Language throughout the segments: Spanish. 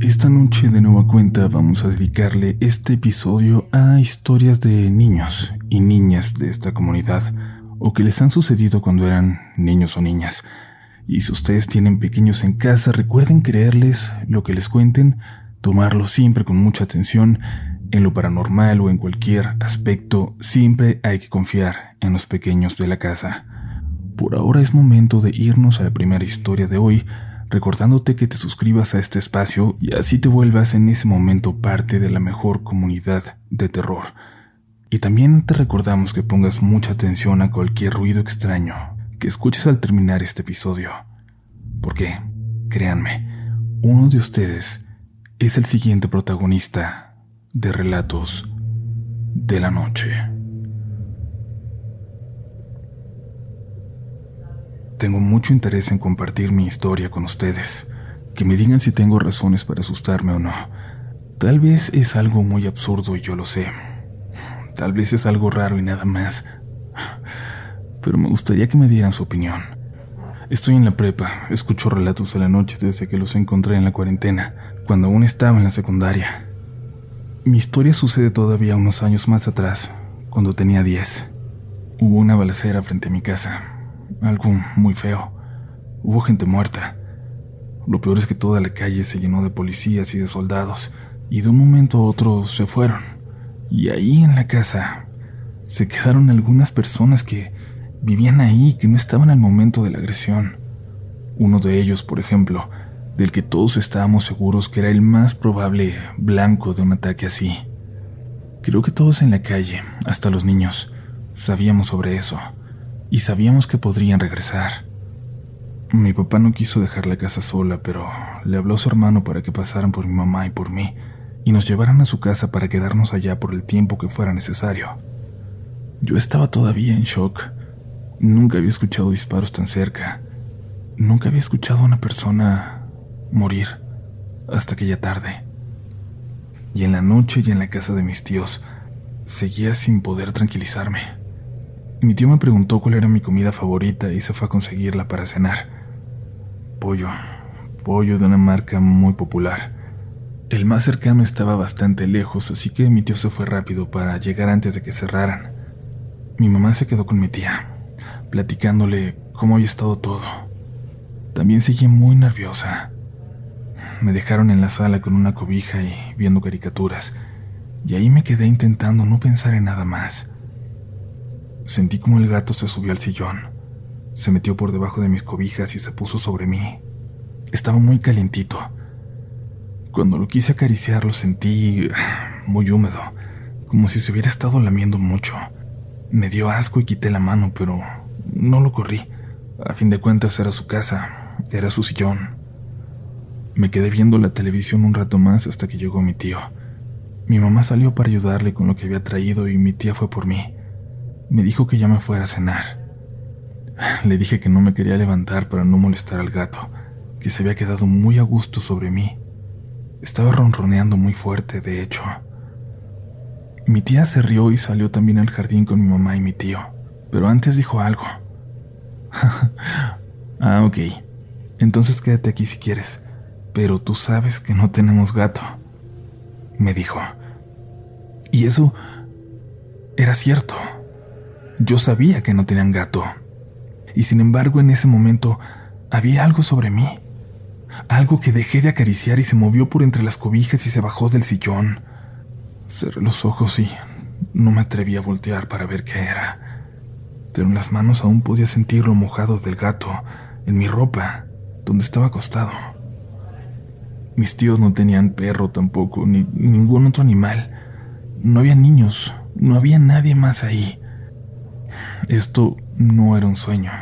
Esta noche de nueva cuenta vamos a dedicarle este episodio a historias de niños y niñas de esta comunidad o que les han sucedido cuando eran niños o niñas. Y si ustedes tienen pequeños en casa, recuerden creerles lo que les cuenten, tomarlo siempre con mucha atención. En lo paranormal o en cualquier aspecto, siempre hay que confiar en los pequeños de la casa. Por ahora es momento de irnos a la primera historia de hoy, recordándote que te suscribas a este espacio y así te vuelvas en ese momento parte de la mejor comunidad de terror. Y también te recordamos que pongas mucha atención a cualquier ruido extraño que escuches al terminar este episodio. Porque, créanme, uno de ustedes es el siguiente protagonista de Relatos de la Noche. Tengo mucho interés en compartir mi historia con ustedes, que me digan si tengo razones para asustarme o no. Tal vez es algo muy absurdo y yo lo sé. Tal vez es algo raro y nada más. Pero me gustaría que me dieran su opinión. Estoy en la prepa, escucho relatos a la noche desde que los encontré en la cuarentena, cuando aún estaba en la secundaria. Mi historia sucede todavía unos años más atrás, cuando tenía 10. Hubo una balacera frente a mi casa, algo muy feo. Hubo gente muerta. Lo peor es que toda la calle se llenó de policías y de soldados, y de un momento a otro se fueron. Y ahí en la casa se quedaron algunas personas que vivían ahí, que no estaban al momento de la agresión. Uno de ellos, por ejemplo, del que todos estábamos seguros que era el más probable blanco de un ataque así. Creo que todos en la calle, hasta los niños, sabíamos sobre eso y sabíamos que podrían regresar. Mi papá no quiso dejar la casa sola, pero le habló a su hermano para que pasaran por mi mamá y por mí y nos llevaran a su casa para quedarnos allá por el tiempo que fuera necesario. Yo estaba todavía en shock. Nunca había escuchado disparos tan cerca. Nunca había escuchado a una persona morir hasta aquella tarde. Y en la noche y en la casa de mis tíos seguía sin poder tranquilizarme. Mi tío me preguntó cuál era mi comida favorita y se fue a conseguirla para cenar. Pollo, pollo de una marca muy popular. El más cercano estaba bastante lejos, así que mi tío se fue rápido para llegar antes de que cerraran. Mi mamá se quedó con mi tía, platicándole cómo había estado todo. También seguí muy nerviosa. Me dejaron en la sala con una cobija y viendo caricaturas, y ahí me quedé intentando no pensar en nada más. Sentí como el gato se subió al sillón. Se metió por debajo de mis cobijas y se puso sobre mí. Estaba muy calientito. Cuando lo quise acariciar lo sentí muy húmedo, como si se hubiera estado lamiendo mucho. Me dio asco y quité la mano, pero no lo corrí. A fin de cuentas era su casa, era su sillón. Me quedé viendo la televisión un rato más hasta que llegó mi tío. Mi mamá salió para ayudarle con lo que había traído y mi tía fue por mí. Me dijo que ya me fuera a cenar. Le dije que no me quería levantar para no molestar al gato, que se había quedado muy a gusto sobre mí. Estaba ronroneando muy fuerte, de hecho. Mi tía se rió y salió también al jardín con mi mamá y mi tío, pero antes dijo algo. ah, ok. Entonces quédate aquí si quieres, pero tú sabes que no tenemos gato, me dijo. Y eso era cierto. Yo sabía que no tenían gato. Y sin embargo, en ese momento había algo sobre mí. Algo que dejé de acariciar y se movió por entre las cobijas y se bajó del sillón. Cerré los ojos y no me atreví a voltear para ver qué era. Pero en las manos aún podía sentir lo mojado del gato, en mi ropa, donde estaba acostado. Mis tíos no tenían perro tampoco, ni ningún otro animal. No había niños, no había nadie más ahí. Esto no era un sueño.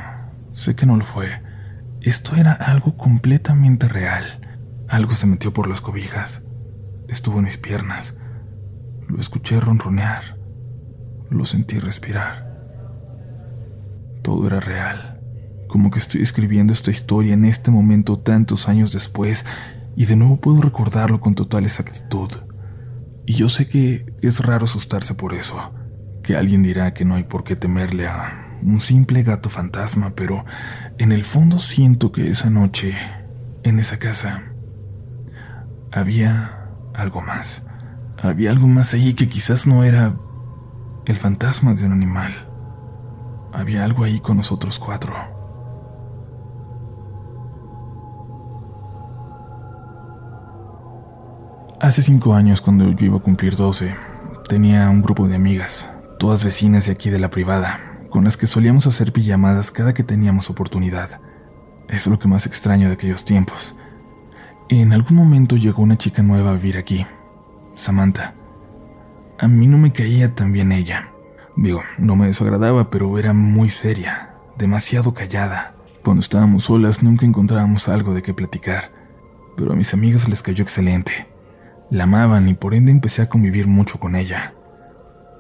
Sé que no lo fue. Esto era algo completamente real. Algo se metió por las cobijas. Estuvo en mis piernas. Lo escuché ronronear. Lo sentí respirar. Todo era real. Como que estoy escribiendo esta historia en este momento tantos años después y de nuevo puedo recordarlo con total exactitud. Y yo sé que es raro asustarse por eso que alguien dirá que no hay por qué temerle a un simple gato fantasma, pero en el fondo siento que esa noche, en esa casa, había algo más. Había algo más ahí que quizás no era el fantasma de un animal. Había algo ahí con nosotros cuatro. Hace cinco años, cuando yo iba a cumplir doce, tenía un grupo de amigas, todas vecinas de aquí de la privada, con las que solíamos hacer pijamadas cada que teníamos oportunidad. Es lo que más extraño de aquellos tiempos. En algún momento llegó una chica nueva a vivir aquí, Samantha. A mí no me caía tan bien ella. Digo, no me desagradaba, pero era muy seria, demasiado callada. Cuando estábamos solas nunca encontrábamos algo de qué platicar, pero a mis amigas les cayó excelente. La amaban y por ende empecé a convivir mucho con ella.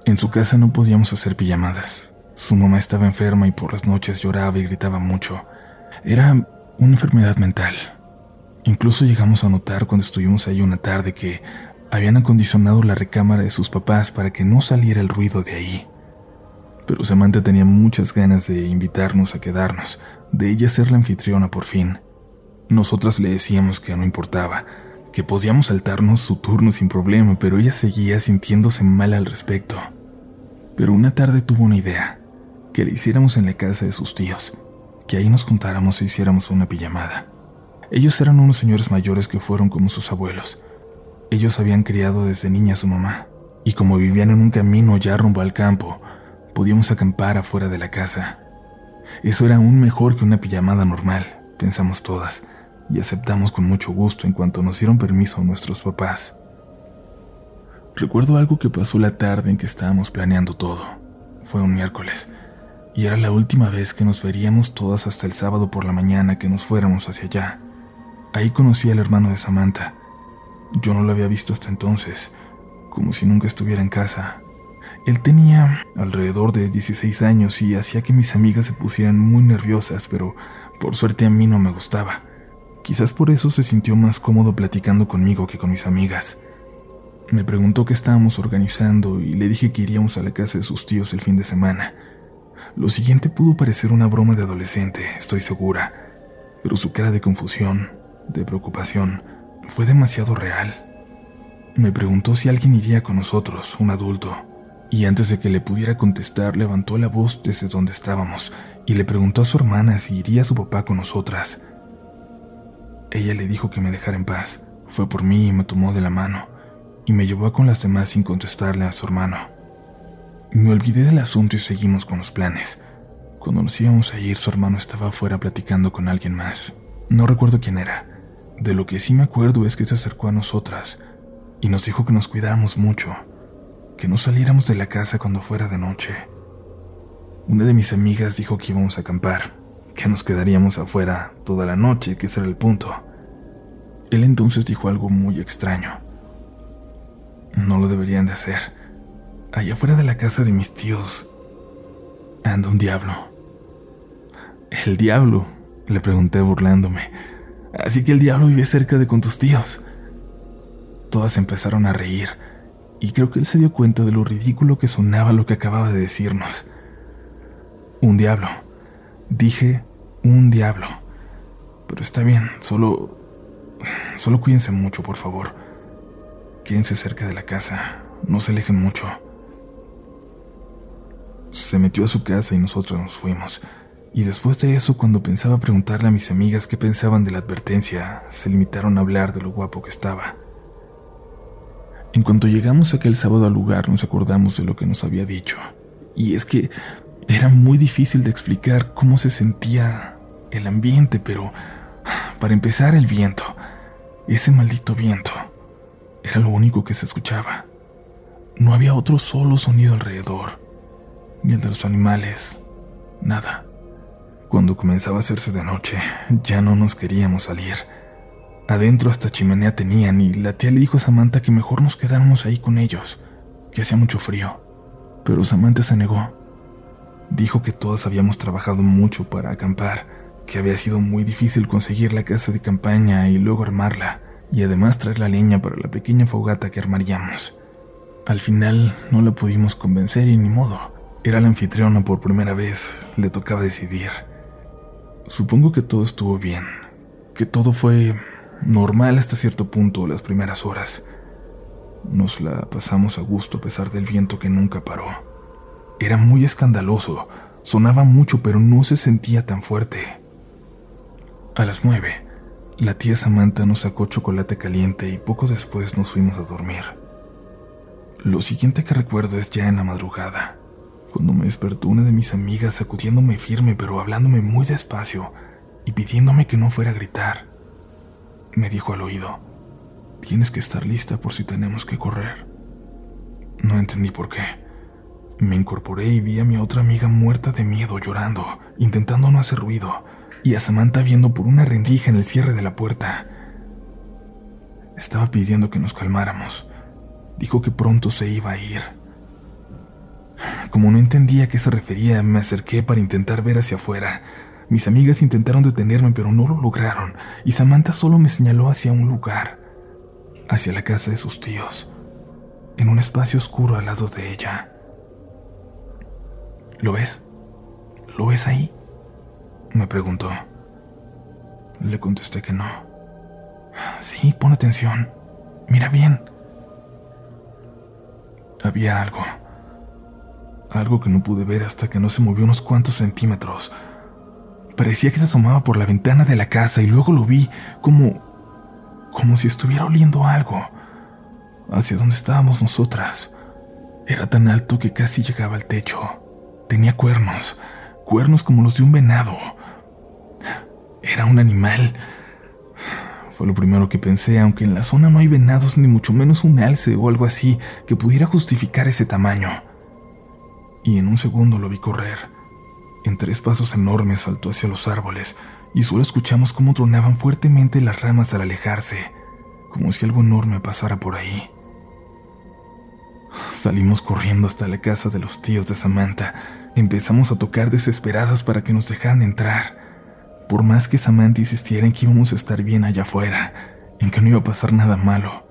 En su casa no podíamos hacer pijamadas. Su mamá estaba enferma y por las noches lloraba y gritaba mucho. Era una enfermedad mental. Incluso llegamos a notar cuando estuvimos ahí una tarde que habían acondicionado la recámara de sus papás para que no saliera el ruido de ahí. Pero Samantha tenía muchas ganas de invitarnos a quedarnos, de ella ser la anfitriona por fin. Nosotras le decíamos que no importaba, que podíamos saltarnos su turno sin problema, pero ella seguía sintiéndose mal al respecto. Pero una tarde tuvo una idea, que le hiciéramos en la casa de sus tíos, que ahí nos juntáramos e hiciéramos una pijamada. Ellos eran unos señores mayores que fueron como sus abuelos. Ellos habían criado desde niña a su mamá, y como vivían en un camino ya rumbo al campo, podíamos acampar afuera de la casa. Eso era aún mejor que una pijamada normal, pensamos todas, y aceptamos con mucho gusto en cuanto nos dieron permiso nuestros papás. Recuerdo algo que pasó la tarde en que estábamos planeando todo. Fue un miércoles, y era la última vez que nos veríamos todas hasta el sábado por la mañana que nos fuéramos hacia allá. Ahí conocí al hermano de Samantha. Yo no lo había visto hasta entonces, como si nunca estuviera en casa. Él tenía alrededor de 16 años y hacía que mis amigas se pusieran muy nerviosas, pero por suerte a mí no me gustaba. Quizás por eso se sintió más cómodo platicando conmigo que con mis amigas. Me preguntó qué estábamos organizando y le dije que iríamos a la casa de sus tíos el fin de semana. Lo siguiente pudo parecer una broma de adolescente, estoy segura, pero su cara de confusión, de preocupación, fue demasiado real. Me preguntó si alguien iría con nosotros, un adulto, y antes de que le pudiera contestar levantó la voz desde donde estábamos y le preguntó a su hermana si iría su papá con nosotras. Ella le dijo que me dejara en paz, fue por mí y me tomó de la mano, y me llevó con las demás sin contestarle a su hermano. Me olvidé del asunto y seguimos con los planes. Cuando nos íbamos a ir, su hermano estaba afuera platicando con alguien más. No recuerdo quién era, de lo que sí me acuerdo es que se acercó a nosotras y nos dijo que nos cuidáramos mucho, que no saliéramos de la casa cuando fuera de noche. Una de mis amigas dijo que íbamos a acampar, que nos quedaríamos afuera toda la noche, que ese era el punto. Él entonces dijo algo muy extraño. No lo deberían de hacer. Allá afuera de la casa de mis tíos anda un diablo. El diablo, le pregunté burlándome. Así que el diablo vive cerca de con tus tíos. Todas empezaron a reír, y creo que él se dio cuenta de lo ridículo que sonaba lo que acababa de decirnos. Un diablo. Dije un diablo. Pero está bien, solo... Solo cuídense mucho, por favor. Quédense cerca de la casa, no se alejen mucho. Se metió a su casa y nosotros nos fuimos. Y después de eso, cuando pensaba preguntarle a mis amigas qué pensaban de la advertencia, se limitaron a hablar de lo guapo que estaba. En cuanto llegamos aquel sábado al lugar, nos acordamos de lo que nos había dicho. Y es que era muy difícil de explicar cómo se sentía el ambiente, pero para empezar el viento, ese maldito viento, era lo único que se escuchaba. No había otro solo sonido alrededor, ni el de los animales, nada. Cuando comenzaba a hacerse de noche, ya no nos queríamos salir. Adentro hasta chimenea tenían y la tía le dijo a Samantha que mejor nos quedáramos ahí con ellos, que hacía mucho frío. Pero Samantha se negó. Dijo que todas habíamos trabajado mucho para acampar, que había sido muy difícil conseguir la casa de campaña y luego armarla, y además traer la leña para la pequeña fogata que armaríamos. Al final no la pudimos convencer y ni modo. Era la anfitriona por primera vez, le tocaba decidir. Supongo que todo estuvo bien, que todo fue Normal hasta cierto punto las primeras horas. Nos la pasamos a gusto a pesar del viento que nunca paró. Era muy escandaloso, sonaba mucho pero no se sentía tan fuerte. A las nueve, la tía Samantha nos sacó chocolate caliente y poco después nos fuimos a dormir. Lo siguiente que recuerdo es ya en la madrugada, cuando me despertó una de mis amigas sacudiéndome firme pero hablándome muy despacio y pidiéndome que no fuera a gritar. Me dijo al oído, tienes que estar lista por si tenemos que correr. No entendí por qué. Me incorporé y vi a mi otra amiga muerta de miedo llorando, intentando no hacer ruido, y a Samantha viendo por una rendija en el cierre de la puerta. Estaba pidiendo que nos calmáramos. Dijo que pronto se iba a ir. Como no entendía a qué se refería, me acerqué para intentar ver hacia afuera. Mis amigas intentaron detenerme, pero no lo lograron, y Samantha solo me señaló hacia un lugar, hacia la casa de sus tíos, en un espacio oscuro al lado de ella. ¿Lo ves? ¿Lo ves ahí? Me preguntó. Le contesté que no. Sí, pon atención. Mira bien. Había algo. Algo que no pude ver hasta que no se movió unos cuantos centímetros. Parecía que se asomaba por la ventana de la casa y luego lo vi como... como si estuviera oliendo algo. Hacia donde estábamos nosotras. Era tan alto que casi llegaba al techo. Tenía cuernos, cuernos como los de un venado. Era un animal. Fue lo primero que pensé, aunque en la zona no hay venados ni mucho menos un alce o algo así que pudiera justificar ese tamaño. Y en un segundo lo vi correr en tres pasos enormes saltó hacia los árboles y solo escuchamos cómo tronaban fuertemente las ramas al alejarse, como si algo enorme pasara por ahí. Salimos corriendo hasta la casa de los tíos de Samantha. Empezamos a tocar desesperadas para que nos dejaran entrar. Por más que Samantha insistiera en que íbamos a estar bien allá afuera, en que no iba a pasar nada malo.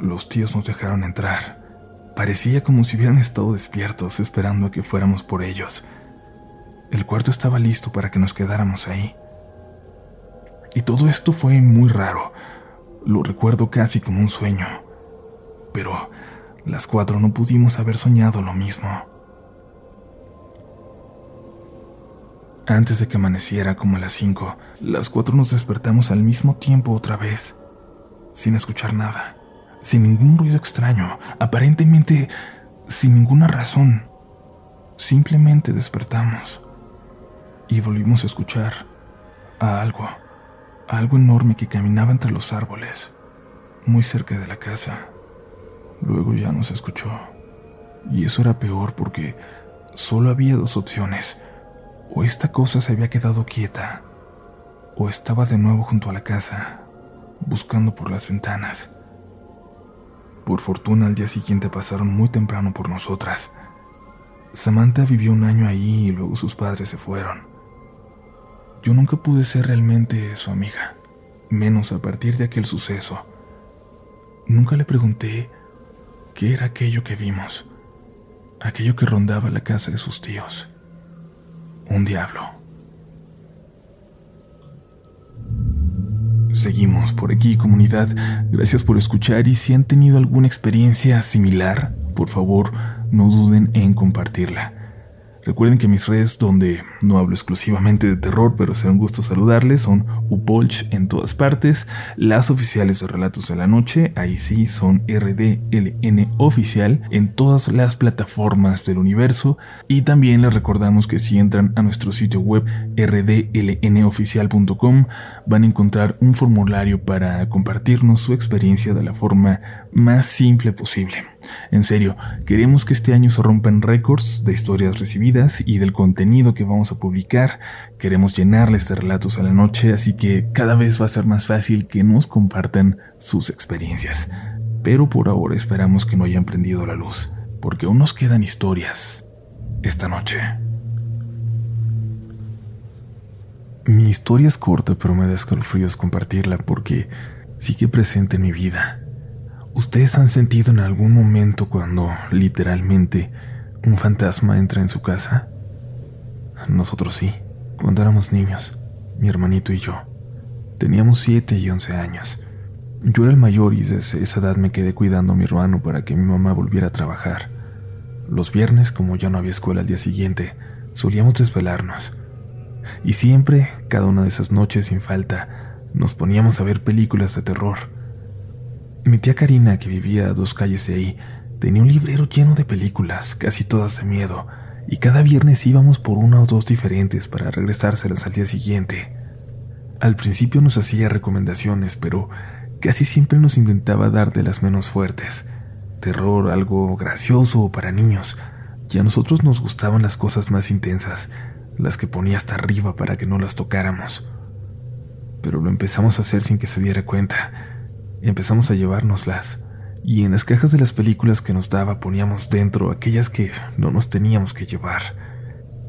Los tíos nos dejaron entrar. Parecía como si hubieran estado despiertos esperando a que fuéramos por ellos. El cuarto estaba listo para que nos quedáramos ahí. Y todo esto fue muy raro. Lo recuerdo casi como un sueño. Pero las cuatro no pudimos haber soñado lo mismo. Antes de que amaneciera como a las cinco, las cuatro nos despertamos al mismo tiempo otra vez, sin escuchar nada sin ningún ruido extraño, aparentemente sin ninguna razón. Simplemente despertamos y volvimos a escuchar a algo, algo enorme que caminaba entre los árboles, muy cerca de la casa. Luego ya no se escuchó. Y eso era peor porque solo había dos opciones. O esta cosa se había quedado quieta, o estaba de nuevo junto a la casa, buscando por las ventanas. Por fortuna al día siguiente pasaron muy temprano por nosotras. Samantha vivió un año allí y luego sus padres se fueron. Yo nunca pude ser realmente su amiga, menos a partir de aquel suceso. Nunca le pregunté qué era aquello que vimos, aquello que rondaba la casa de sus tíos. Un diablo. Seguimos por aquí, comunidad. Gracias por escuchar y si han tenido alguna experiencia similar, por favor, no duden en compartirla. Recuerden que mis redes donde no hablo exclusivamente de terror, pero será un gusto saludarles, son Upolch en todas partes, las oficiales de Relatos de la Noche, ahí sí son RDLN oficial en todas las plataformas del universo y también les recordamos que si entran a nuestro sitio web rdlnoficial.com van a encontrar un formulario para compartirnos su experiencia de la forma más simple posible. En serio, queremos que este año se rompan récords de historias recibidas y del contenido que vamos a publicar. Queremos llenarles de relatos a la noche, así que cada vez va a ser más fácil que nos compartan sus experiencias. Pero por ahora esperamos que no hayan prendido la luz, porque aún nos quedan historias esta noche. Mi historia es corta, pero me da escalofríos compartirla porque sigue presente en mi vida ¿Ustedes han sentido en algún momento cuando, literalmente, un fantasma entra en su casa? Nosotros sí, cuando éramos niños, mi hermanito y yo. Teníamos 7 y 11 años. Yo era el mayor y desde esa edad me quedé cuidando a mi hermano para que mi mamá volviera a trabajar. Los viernes, como ya no había escuela al día siguiente, solíamos desvelarnos. Y siempre, cada una de esas noches sin falta, nos poníamos a ver películas de terror. Mi tía Karina, que vivía a dos calles de ahí, tenía un librero lleno de películas, casi todas de miedo, y cada viernes íbamos por una o dos diferentes para regresárselas al día siguiente. Al principio nos hacía recomendaciones, pero casi siempre nos intentaba dar de las menos fuertes terror, algo gracioso o para niños, y a nosotros nos gustaban las cosas más intensas, las que ponía hasta arriba para que no las tocáramos. Pero lo empezamos a hacer sin que se diera cuenta. Empezamos a llevárnoslas, y en las cajas de las películas que nos daba poníamos dentro aquellas que no nos teníamos que llevar.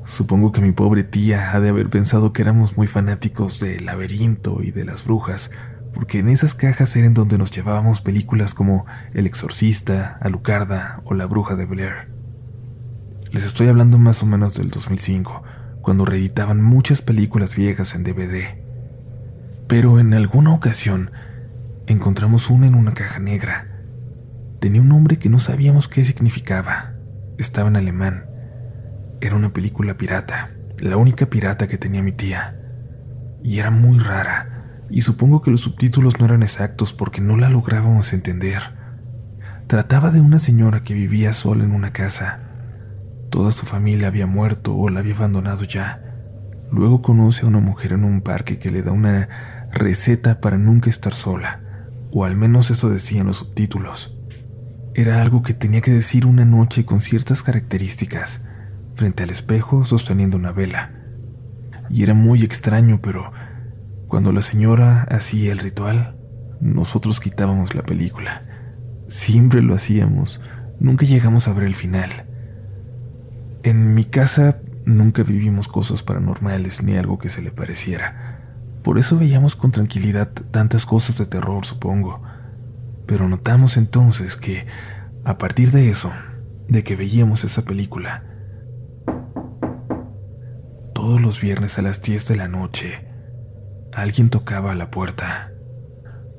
Supongo que mi pobre tía ha de haber pensado que éramos muy fanáticos del laberinto y de las brujas, porque en esas cajas eran donde nos llevábamos películas como El Exorcista, Alucarda o La Bruja de Blair. Les estoy hablando más o menos del 2005, cuando reeditaban muchas películas viejas en DVD. Pero en alguna ocasión encontramos una en una caja negra. Tenía un nombre que no sabíamos qué significaba. Estaba en alemán. Era una película pirata, la única pirata que tenía mi tía. Y era muy rara y supongo que los subtítulos no eran exactos porque no la lográbamos entender. Trataba de una señora que vivía sola en una casa. Toda su familia había muerto o la había abandonado ya. Luego conoce a una mujer en un parque que le da una receta para nunca estar sola, o al menos eso decían los subtítulos. Era algo que tenía que decir una noche con ciertas características, frente al espejo sosteniendo una vela. Y era muy extraño, pero cuando la señora hacía el ritual, nosotros quitábamos la película. Siempre lo hacíamos, nunca llegamos a ver el final. En mi casa nunca vivimos cosas paranormales ni algo que se le pareciera. Por eso veíamos con tranquilidad tantas cosas de terror, supongo. Pero notamos entonces que, a partir de eso, de que veíamos esa película, todos los viernes a las 10 de la noche, Alguien tocaba a la puerta.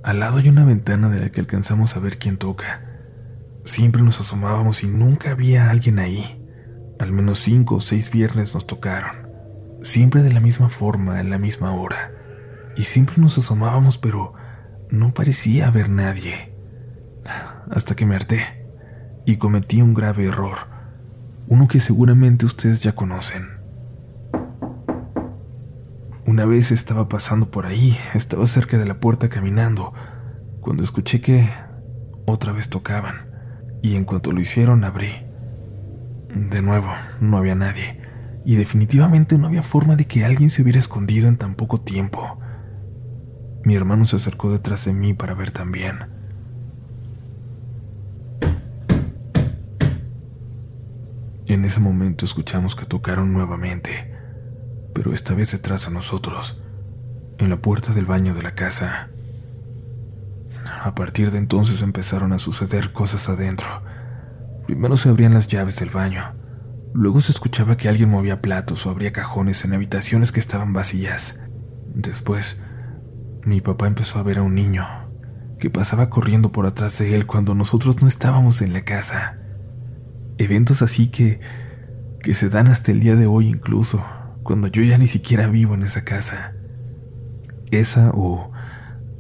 Al lado hay una ventana de la que alcanzamos a ver quién toca. Siempre nos asomábamos y nunca había alguien ahí. Al menos cinco o seis viernes nos tocaron. Siempre de la misma forma, en la misma hora. Y siempre nos asomábamos, pero no parecía haber nadie. Hasta que me harté y cometí un grave error. Uno que seguramente ustedes ya conocen. Una vez estaba pasando por ahí, estaba cerca de la puerta caminando, cuando escuché que otra vez tocaban, y en cuanto lo hicieron abrí. De nuevo, no había nadie, y definitivamente no había forma de que alguien se hubiera escondido en tan poco tiempo. Mi hermano se acercó detrás de mí para ver también. En ese momento escuchamos que tocaron nuevamente pero esta vez detrás de nosotros, en la puerta del baño de la casa. A partir de entonces empezaron a suceder cosas adentro. Primero se abrían las llaves del baño, luego se escuchaba que alguien movía platos o abría cajones en habitaciones que estaban vacías. Después, mi papá empezó a ver a un niño que pasaba corriendo por atrás de él cuando nosotros no estábamos en la casa. Eventos así que que se dan hasta el día de hoy incluso cuando yo ya ni siquiera vivo en esa casa. Esa o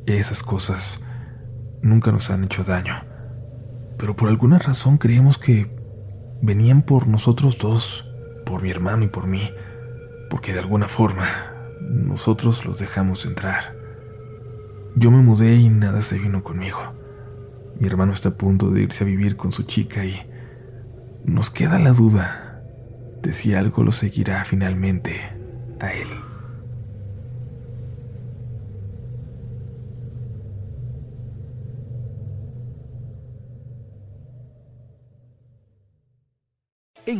esas cosas nunca nos han hecho daño, pero por alguna razón creemos que venían por nosotros dos, por mi hermano y por mí, porque de alguna forma nosotros los dejamos entrar. Yo me mudé y nada se vino conmigo. Mi hermano está a punto de irse a vivir con su chica y nos queda la duda de si algo lo seguirá finalmente a él. En